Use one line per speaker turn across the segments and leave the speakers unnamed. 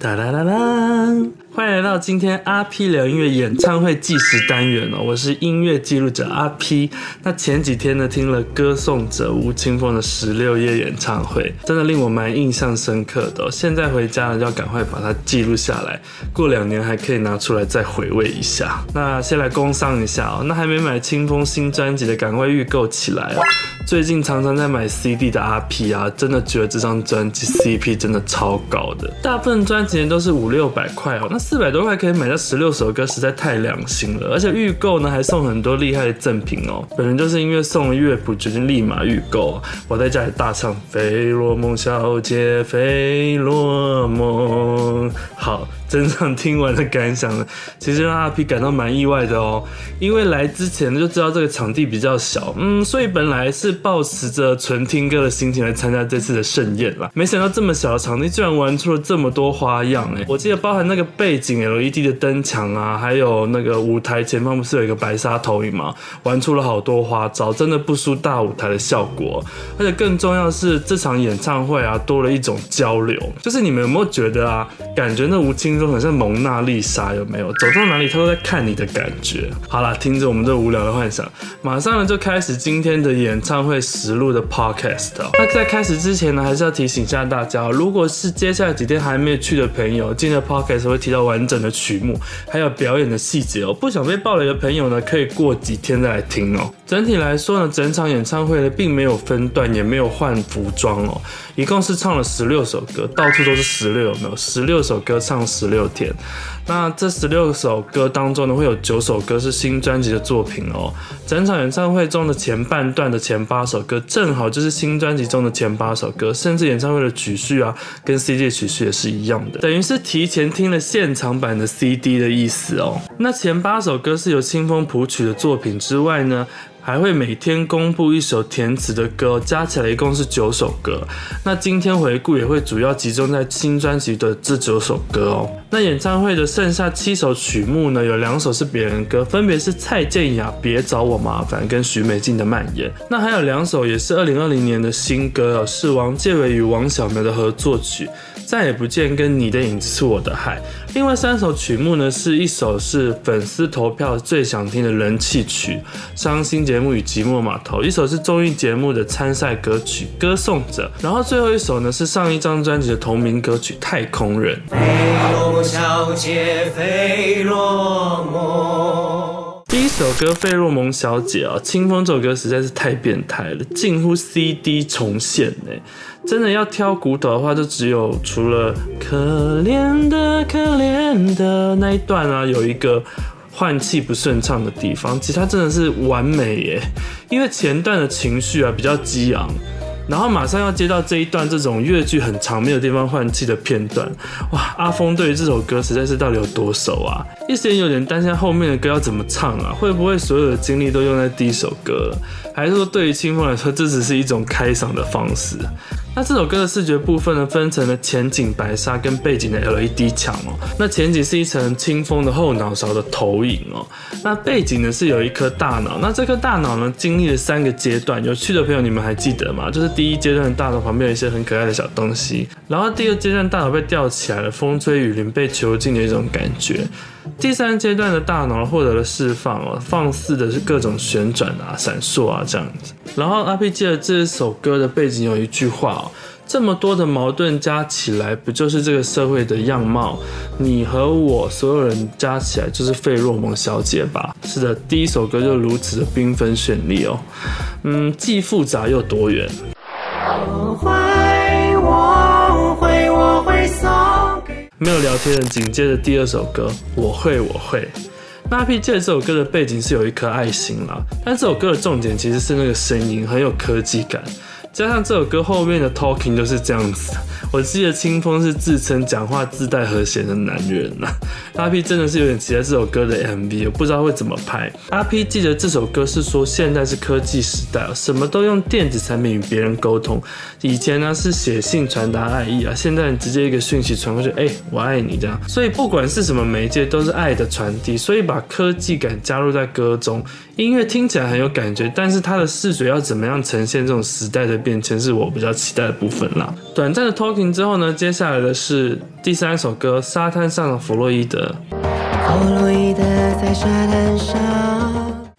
哒啦啦啦！到今天阿 P 聊音乐演唱会计时单元哦，我是音乐记录者阿 P。那前几天呢，听了歌颂者吴青峰的十六夜演唱会，真的令我蛮印象深刻的。现在回家呢，就要赶快把它记录下来，过两年还可以拿出来再回味一下。那先来工商一下哦，那还没买青峰新专辑的，赶快预购起来哦。最近常常在买 CD 的阿 P 啊，真的觉得这张专辑 CP 真的超高的，大部分专辑都是五六百块哦，那四百多块可以买到十六首歌，实在太良心了。而且预购呢还送很多厉害的赠品哦。本人就是因为送了乐谱，决定立马预购。我在家里大唱《费洛蒙小姐》，费洛蒙。好，整场听完的感想呢，其实让阿 P 感到蛮意外的哦。因为来之前就知道这个场地比较小，嗯，所以本来是。抱持着纯听歌的心情来参加这次的盛宴啦，没想到这么小的场地居然玩出了这么多花样哎！我记得包含那个背景 LED 的灯墙啊，还有那个舞台前方不是有一个白沙投影吗？玩出了好多花招，真的不输大舞台的效果。而且更重要是，这场演唱会啊，多了一种交流，就是你们有没有觉得啊，感觉那吴青峰很像蒙娜丽莎，有没有？走到哪里他都在看你的感觉。好啦，听着我们这无聊的幻想，马上呢就开始今天的演唱会。实录的 podcast。那在开始之前呢，还是要提醒一下大家，如果是接下来几天还没有去的朋友，今天的 podcast 会提到完整的曲目，还有表演的细节哦。不想被爆雷的朋友呢，可以过几天再来听哦。整体来说呢，整场演唱会呢，并没有分段，也没有换服装哦，一共是唱了十六首歌，到处都是十六，有没有？十六首歌唱十六天。那这十六首歌当中呢，会有九首歌是新专辑的作品哦。整场演唱会中的前半段的前八首歌，正好就是新专辑中的前八首歌，甚至演唱会的曲序啊，跟 CD 曲序也是一样的，等于是提前听了现场版的 CD 的意思哦。那前八首歌是由清风谱曲的作品之外呢，还会每天公布一首填词的歌，加起来一共是九首歌。那今天回顾也会主要集中在新专辑的这九首歌哦。那演唱会的剩下七首曲目呢，有两首是别人歌，分别是蔡健雅《别找我麻烦》跟许美静的《蔓延》。那还有两首也是二零二零年的新歌哦，是王建伟与王小苗的合作曲。再也不见跟你的影子是我的海。另外三首曲目呢，是一首是粉丝投票最想听的人气曲《伤心节目与寂寞码头》，一首是综艺节目的参赛歌曲《歌颂者》，然后最后一首呢是上一张专辑的同名歌曲《太空人》。小姐，费洛蒙。第一首歌《费洛蒙小姐》啊，清风这首歌实在是太变态了，近乎 CD 重现呢。真的要挑骨头的话，就只有除了可怜的可怜的那一段啊，有一个换气不顺畅的地方，其他真的是完美耶。因为前段的情绪啊比较激昂，然后马上要接到这一段这种乐句很长没有地方换气的片段，哇！阿峰对于这首歌实在是到底有多熟啊？一时间有点担心后面的歌要怎么唱啊？会不会所有的精力都用在第一首歌了？还是说对于清风来说，这只是一种开嗓的方式？那这首歌的视觉部分呢，分成了前景白纱跟背景的 LED 墙哦。那前景是一层清风的后脑勺的投影哦。那背景呢是有一颗大脑。那这颗大脑呢经历了三个阶段，有趣的朋友你们还记得吗？就是第一阶段大脑旁边有一些很可爱的小东西，然后第二阶段大脑被吊起来了，风吹雨淋被囚禁的一种感觉。第三阶段的大脑获得了释放哦，放肆的是各种旋转啊、闪烁啊这样子。然后阿 P 记得这首歌的背景有一句话哦，这么多的矛盾加起来，不就是这个社会的样貌？你和我所有人加起来就是费洛蒙小姐吧？是的，第一首歌就如此的缤纷绚丽哦，嗯，既复杂又多元。我会，我会，我会送给。没有聊天的，紧接着第二首歌，我会，我会。那阿 P 记得这首歌的背景是有一颗爱心啦，但这首歌的重点其实是那个声音很有科技感，加上这首歌后面的 talking 都是这样子。我记得清风是自称讲话自带和弦的男人呐、啊。阿 P 真的是有点期待这首歌的 MV，我不知道会怎么拍。阿 P 记得这首歌是说现在是科技时代，什么都用电子产品与别人沟通。以前呢是写信传达爱意啊，现在你直接一个讯息传过去，哎、我爱你这样。所以不管是什么媒介，都是爱的传递。所以把科技感加入在歌中，音乐听起来很有感觉，但是它的视觉要怎么样呈现这种时代的变迁，是我比较期待的部分啦。短暂的 talking 之后呢，接下来的是第三首歌《沙滩上的弗洛伊德》。弗洛伊德在沙滩上。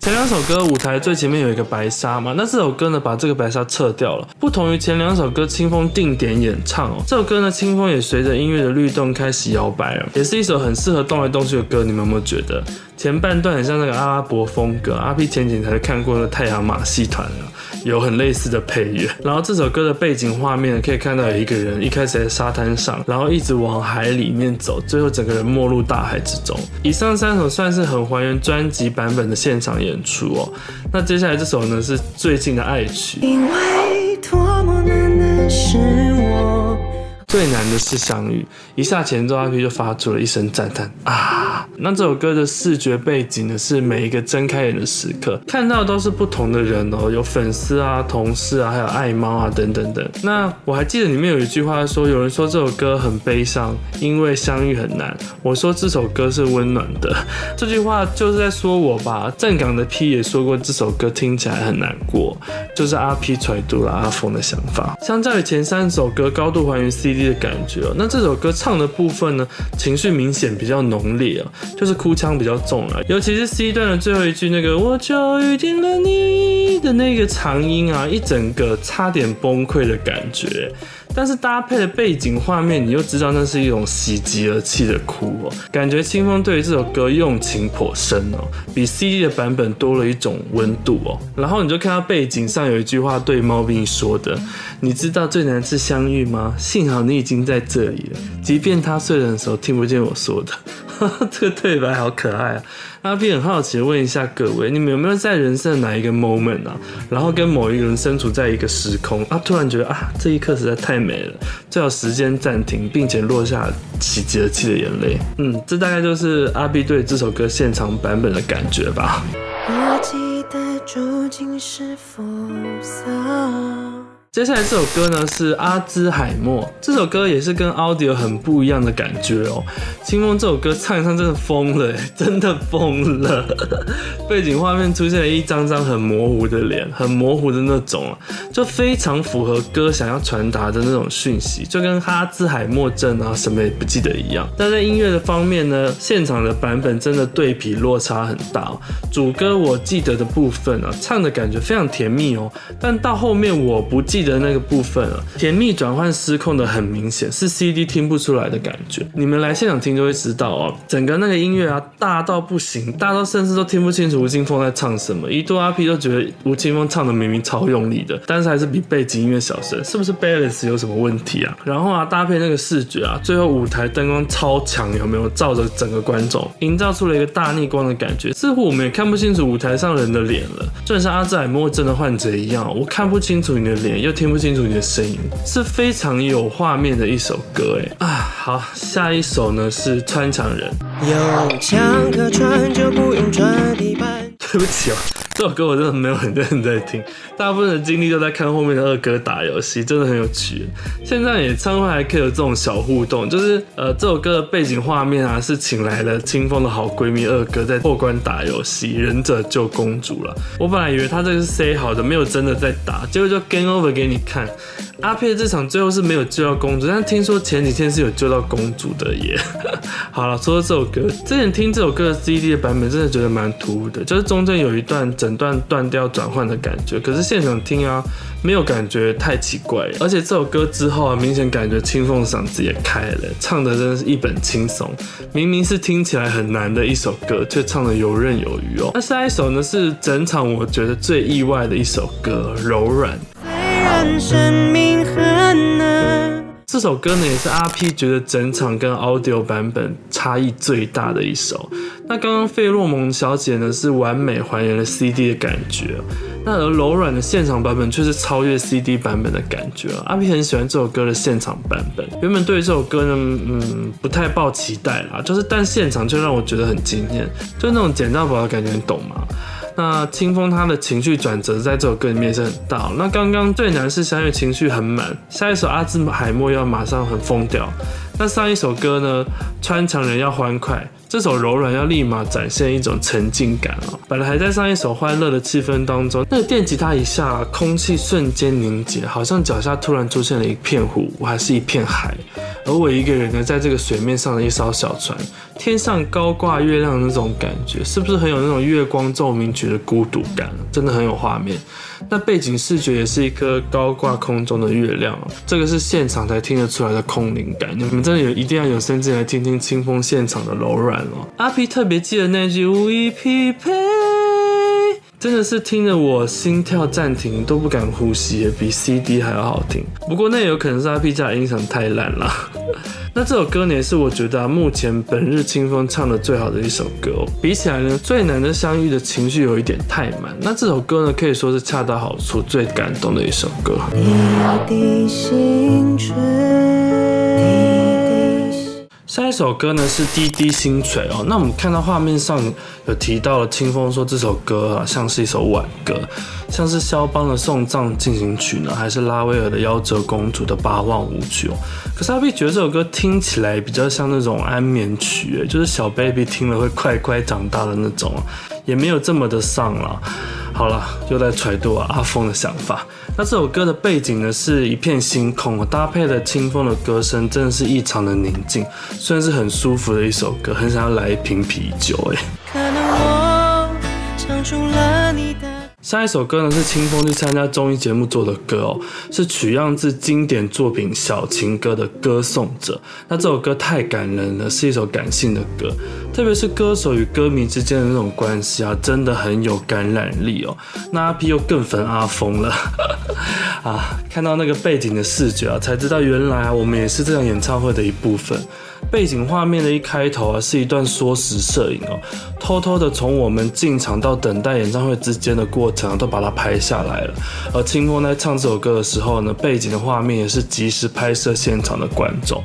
前两首歌舞台最前面有一个白纱嘛，那这首歌呢，把这个白纱撤掉了。不同于前两首歌，清风定点演唱哦，这首歌呢，清风也随着音乐的律动开始摇摆了，也是一首很适合动来动去的歌。你们有没有觉得前半段很像那个阿拉伯风格？阿 P 前几天才看过的太阳马戏团啊。有很类似的配乐，然后这首歌的背景画面可以看到有一个人一开始在沙滩上，然后一直往海里面走，最后整个人没入大海之中。以上三首算是很还原专辑版本的现场演出哦。那接下来这首呢是最近的爱曲。因为多么难的是，最难的是相遇。一下前奏，阿 P 就发出了一声赞叹啊。那这首歌的视觉背景呢，是每一个睁开眼的时刻，看到的都是不同的人哦，有粉丝啊、同事啊，还有爱猫啊等等等。那我还记得里面有一句话说，有人说这首歌很悲伤，因为相遇很难。我说这首歌是温暖的，这句话就是在说我吧。站岗的 P 也说过这首歌听起来很难过，就是阿 P 揣度了阿峰的想法。相较于前三首歌高度还原 CD 的感觉哦，那这首歌唱的部分呢，情绪明显比较浓烈啊。就是哭腔比较重啊，尤其是 C 段的最后一句那个我就遇见了你的那个长音啊，一整个差点崩溃的感觉。但是搭配的背景画面，你又知道那是一种喜极而泣的哭哦，感觉清风对于这首歌用情颇深哦，比 CD 的版本多了一种温度哦。然后你就看到背景上有一句话对猫咪说的：“你知道最难是相遇吗？幸好你已经在这里了，即便他睡的时候听不见我说的。” 这个对白好可爱啊！阿 B 很好奇问一下各位，你们有没有在人生的哪一个 moment 啊，然后跟某一个人身处在一个时空啊，突然觉得啊，这一刻实在太美了，最好时间暂停，并且落下喜极而泣的眼泪。嗯，这大概就是阿 B 对这首歌现场版本的感觉吧。我记得究竟是否接下来这首歌呢是阿兹海默，这首歌也是跟 Audio 很不一样的感觉哦。清风这首歌唱一唱真的疯了，真的疯了。背景画面出现了一张张很模糊的脸，很模糊的那种，就非常符合歌想要传达的那种讯息，就跟阿兹海默症啊什么也不记得一样。但在音乐的方面呢，现场的版本真的对比落差很大。主歌我记得的部分啊，唱的感觉非常甜蜜哦，但到后面我不记。记得那个部分啊，甜蜜转换失控的很明显，是 CD 听不出来的感觉。你们来现场听就会知道哦，整个那个音乐啊，大到不行，大到甚至都听不清楚吴青峰在唱什么。一度阿 P 都觉得吴青峰唱的明明超用力的，但是还是比背景音乐小声，是不是 balance 有什么问题啊？然后啊，搭配那个视觉啊，最后舞台灯光超强，有没有照着整个观众，营造出了一个大逆光的感觉？似乎我们也看不清楚舞台上人的脸了，就像阿兹海默症的患者一样，我看不清楚你的脸，又听不清楚你的声音，是非常有画面的一首歌哎啊！好，下一首呢是穿墙人。有墙可穿就不用穿地板。对不起哦，这首歌我真的没有很认真在听，大部分的精力都在看后面的二哥打游戏，真的很有趣。现在演唱会还可以有这种小互动，就是呃这首歌的背景画面啊是请来了清风的好闺蜜二哥在破关打游戏，忍者救公主了。我本来以为他这个是 say 好的，没有真的在打，结果就 game over 给你看。阿佩这场最后是没有救到公主，但听说前几天是有救到公主的耶。好了，说到这首歌，之前听这首歌的 CD 的版本，真的觉得蛮突兀的，就是中间有一段整段断掉转换的感觉，可是现场听啊，没有感觉太奇怪。而且这首歌之后啊，明显感觉青峰嗓子也开了，唱的真的是一本轻松。明明是听起来很难的一首歌，却唱得游刃有余哦。那下一首呢，是整场我觉得最意外的一首歌，柔软。生命很难。这首歌呢，也是阿 P 觉得整场跟 Audio 版本差异最大的一首。那刚刚费洛蒙小姐呢，是完美还原了 CD 的感觉。那而柔软的现场版本却是超越 CD 版本的感觉。阿 P 很喜欢这首歌的现场版本。原本对于这首歌呢，嗯，不太抱期待啦，就是但现场却让我觉得很惊艳，就那种捡到宝的感觉，你懂吗？那清风他的情绪转折在这首歌里面也是很大。那刚刚最难是相遇情绪很满，下一首阿兹海默要马上很疯掉。那上一首歌呢，穿墙人要欢快，这首柔软要立马展现一种沉浸感哦。本来还在上一首欢乐的气氛当中，那个电吉他一下，空气瞬间凝结，好像脚下突然出现了一片湖，还是一片海。而我一个人呢，在这个水面上的一艘小船，天上高挂月亮的那种感觉，是不是很有那种月光奏鸣曲的孤独感？真的很有画面。那背景视觉也是一颗高挂空中的月亮，这个是现场才听得出来的空灵感。你们真的有一定要有生之年来听听清风现场的柔软哦。阿皮特别记得那句无以匹配。真的是听得我心跳暂停都不敢呼吸，比 CD 还要好听。不过那也有可能是阿 P 家的音响太烂了。那这首歌呢，也是我觉得，目前本日清风唱的最好的一首歌。比起来呢，最难的相遇的情绪有一点太满。那这首歌呢，可以说是恰到好处，最感动的一首歌。滴滴心下一首歌呢是滴滴星锤哦，那我们看到画面上有提到了清风说这首歌啊像是一首挽歌，像是肖邦的送葬进行曲呢，还是拉威尔的夭折公主的八望舞曲哦？可是阿 P 觉得这首歌听起来比较像那种安眠曲，就是小 baby 听了会快快长大的那种，也没有这么的丧了。好了，又在揣度阿峰的想法。那这首歌的背景呢，是一片星空，搭配了清风的歌声，真的是异常的宁静，算是很舒服的一首歌，很想要来一瓶啤酒哎。可能我唱出了下一首歌呢，是清风去参加综艺节目做的歌哦，是取样自经典作品《小情歌》的《歌颂者》。那这首歌太感人了，是一首感性的歌，特别是歌手与歌迷之间的那种关系啊，真的很有感染力哦。那阿 P 又更粉阿峰了 啊！看到那个背景的视觉啊，才知道原来，我们也是这场演唱会的一部分。背景画面的一开头啊，是一段缩时摄影哦，偷偷的从我们进场到等待演唱会之间的过程啊，都把它拍下来了。而清风在唱这首歌的时候呢，背景的画面也是及时拍摄现场的观众。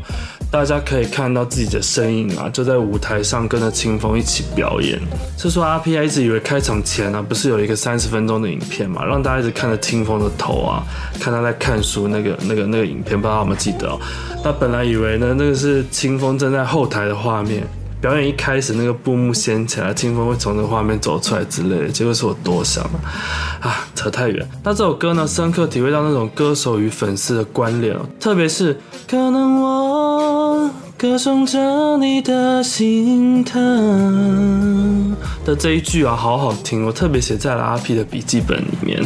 大家可以看到自己的身影啊，就在舞台上跟着清风一起表演。是说阿 P 一直以为开场前呢、啊，不是有一个三十分钟的影片嘛，让大家一直看着清风的头啊，看他在看书那个那个那个影片，不知道有没有记得哦？那本来以为呢，那个是清风正在后台的画面，表演一开始那个布幕掀起来，清风会从那个画面走出来之类的，结果是我多想了啊，扯太远。那这首歌呢，深刻体会到那种歌手与粉丝的关联哦，特别是可能我。歌颂着你的心疼的这一句啊，好好听，我特别写在了阿 P 的笔记本里面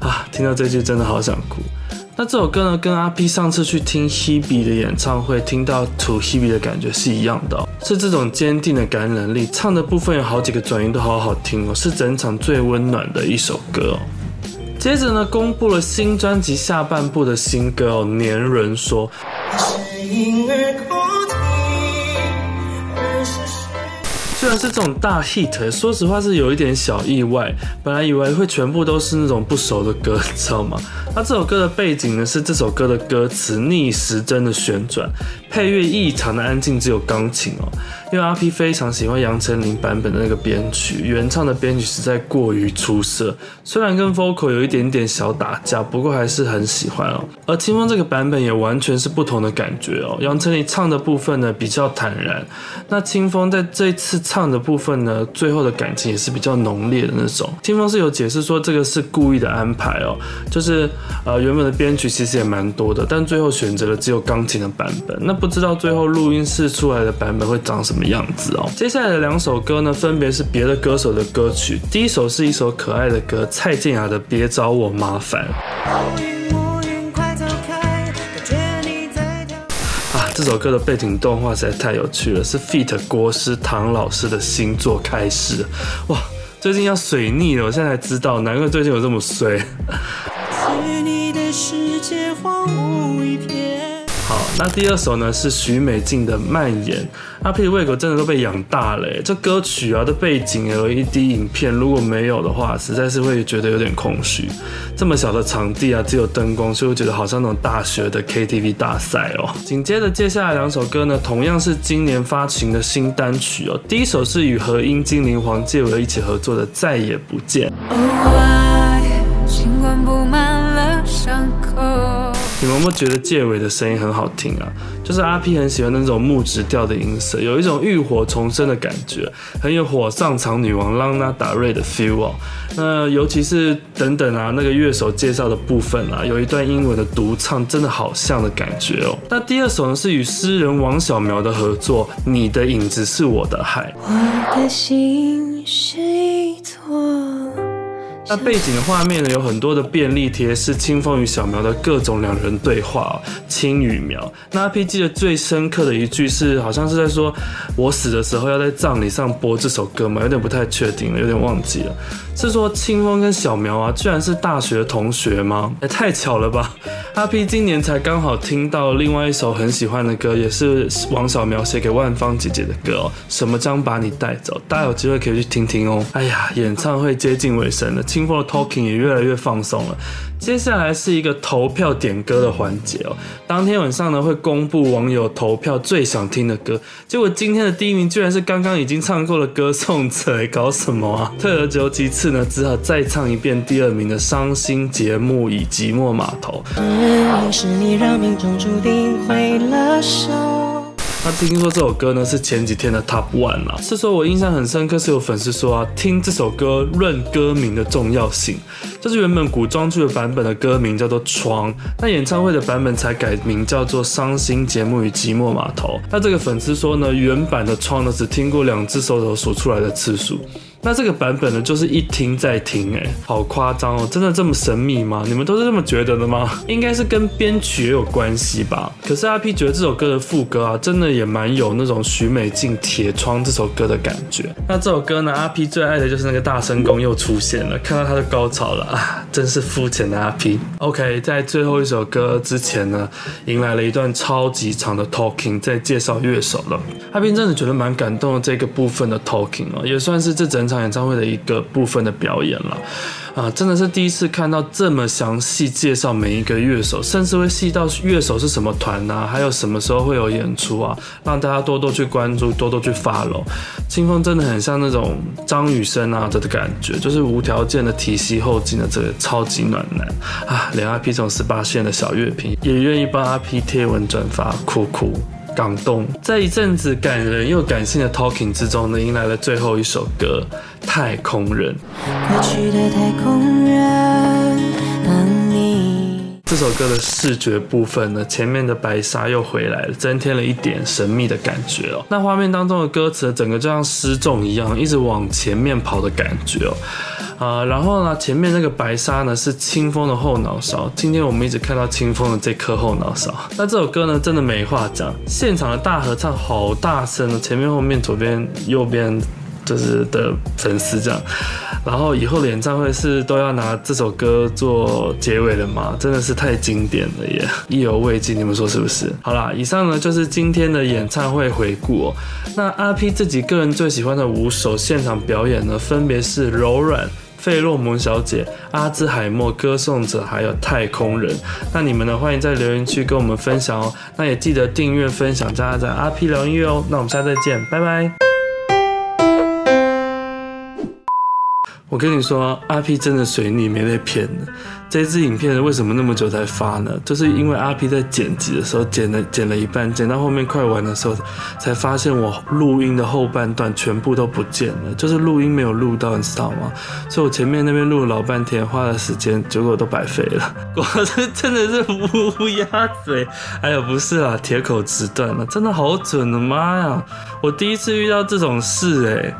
啊。听到这句真的好想哭。那这首歌呢，跟阿 P 上次去听 Hebe 的演唱会听到 To Hebe 的感觉是一样的，是这种坚定的感染力。唱的部分有好几个转音都好好听哦，是整场最温暖的一首歌哦。接着呢，公布了新专辑下半部的新歌哦，年轮说。然是这种大 hit，说实话是有一点小意外。本来以为会全部都是那种不熟的歌，知道吗？那这首歌的背景呢，是这首歌的歌词逆时针的旋转，配乐异常的安静，只有钢琴哦。因为阿 P 非常喜欢杨丞琳版本的那个编曲，原唱的编曲实在过于出色。虽然跟 vocal 有一点点小打架，不过还是很喜欢哦。而清风这个版本也完全是不同的感觉哦。杨丞琳唱的部分呢比较坦然，那清风在这一次唱的部分呢，最后的感情也是比较浓烈的那种。听方是有解释说这个是故意的安排哦，就是。呃，原本的编曲其实也蛮多的，但最后选择了只有钢琴的版本。那不知道最后录音室出来的版本会长什么样子哦。接下来的两首歌呢，分别是别的歌手的歌曲。第一首是一首可爱的歌，蔡健雅的《别找我麻烦》。这首歌的背景动画实在太有趣了，是 feat 国师唐老师的新作开始。哇，最近要水逆了，我现在才知道，难怪最近有这么衰。世界荒芜一片。好，那第二首呢是许美静的《蔓延》。阿 P 的胃口真的都被养大了，这歌曲啊的背景 LED 影片如果没有的话，实在是会觉得有点空虚。这么小的场地啊，只有灯光，所以我觉得好像那种大学的 KTV 大赛哦。紧接着接下来两首歌呢，同样是今年发行的新单曲哦。第一首是与和音精灵黄介伟一起合作的《再也不见》。有没有觉得介伟的声音很好听啊？就是阿 P 很喜欢那种木质调的音色，有一种浴火重生的感觉，很有火上场女王朗娜达瑞的 feel 哦。那尤其是等等啊，那个乐手介绍的部分啊，有一段英文的独唱，真的好像的感觉哦。那第二首呢，是与诗人王小苗的合作，《你的影子是我的海》。
我的心是一座。
那背景的画面呢，有很多的便利贴，是清风与小苗的各种两人对话，青与苗。那阿 P 记得最深刻的一句是，好像是在说我死的时候要在葬礼上播这首歌嘛，有点不太确定了，有点忘记了。是说清风跟小苗啊，居然是大学同学吗？也太巧了吧！阿 P 今年才刚好听到另外一首很喜欢的歌，也是王小苗写给万芳姐姐的歌哦。什么将把你带走？大家有机会可以去听听哦。哎呀，演唱会接近尾声了，清风的 talking 也越来越放松了。接下来是一个投票点歌的环节哦。当天晚上呢，会公布网友投票最想听的歌。结果今天的第一名居然是刚刚已经唱过的歌颂者，搞什么啊？退而求其次呢，只好再唱一遍第二名的《伤心节目以寂寞码头》。
是你让命中注定毁了手。
那听说这首歌呢是前几天的 Top One 啊，是说我印象很深刻，是有粉丝说啊，听这首歌论歌名的重要性，这是原本古装剧的版本的歌名叫做《窗》，那演唱会的版本才改名叫做《伤心节目与寂寞码头》。那这个粉丝说呢，原版的《窗》呢只听过两只手头数出来的次数。那这个版本呢，就是一听再听，哎，好夸张哦！真的这么神秘吗？你们都是这么觉得的吗？应该是跟编曲也有关系吧。可是阿 P 觉得这首歌的副歌啊，真的也蛮有那种许美静《铁窗》这首歌的感觉。那这首歌呢，阿 P 最爱的就是那个大声公又出现了，看到他的高潮了啊！真是肤浅的阿 P。OK，在最后一首歌之前呢，迎来了一段超级长的 talking，在介绍乐手了。阿 P 真的觉得蛮感动的这个部分的 talking 哦，也算是这整。场演唱会的一个部分的表演了，啊，真的是第一次看到这么详细介绍每一个乐手，甚至会细到乐手是什么团呐，还有什么时候会有演出啊，让大家多多去关注，多多去 follow。青峰真的很像那种张雨生啊的感觉，就是无条件的提携后进的这个超级暖男啊，连阿 P 这种十八线的小乐评也愿意帮阿 P 贴文转发，酷酷。感动，在一阵子感人又感性的 talking 之中呢，迎来了最后一首歌《太空人》。
过去的太空人，
这首歌的视觉部分呢，前面的白纱又回来了，增添了一点神秘的感觉哦。那画面当中的歌词，整个就像失重一样，一直往前面跑的感觉哦。啊，然后呢，前面那个白纱呢是清风的后脑勺。今天我们一直看到清风的这颗后脑勺。那这首歌呢，真的没话讲，现场的大合唱好大声哦，前面、后面、左边、右边就是的粉丝这样。然后以后的演唱会是都要拿这首歌做结尾了吗？真的是太经典了耶，意犹未尽，你们说是不是？好啦，以上呢就是今天的演唱会回顾哦。那阿 P 自己个人最喜欢的五首现场表演呢，分别是柔软。费洛蒙小姐、阿兹海默、歌颂者，还有太空人。那你们呢？欢迎在留言区跟我们分享哦。那也记得订阅、分享、加在阿 P 聊音乐哦。那我们下次再见，拜拜。我跟你说，阿 P 真的随你没被骗的。这支影片为什么那么久才发呢？就是因为阿 P 在剪辑的时候剪了剪了一半，剪到后面快完的时候，才发现我录音的后半段全部都不见了，就是录音没有录到，你知道吗？所以我前面那边录了老半天，花了时间，结果都白费了。我这真的是乌鸦嘴，哎呦不是啦，铁口直断了，真的好准的妈呀！我第一次遇到这种事哎、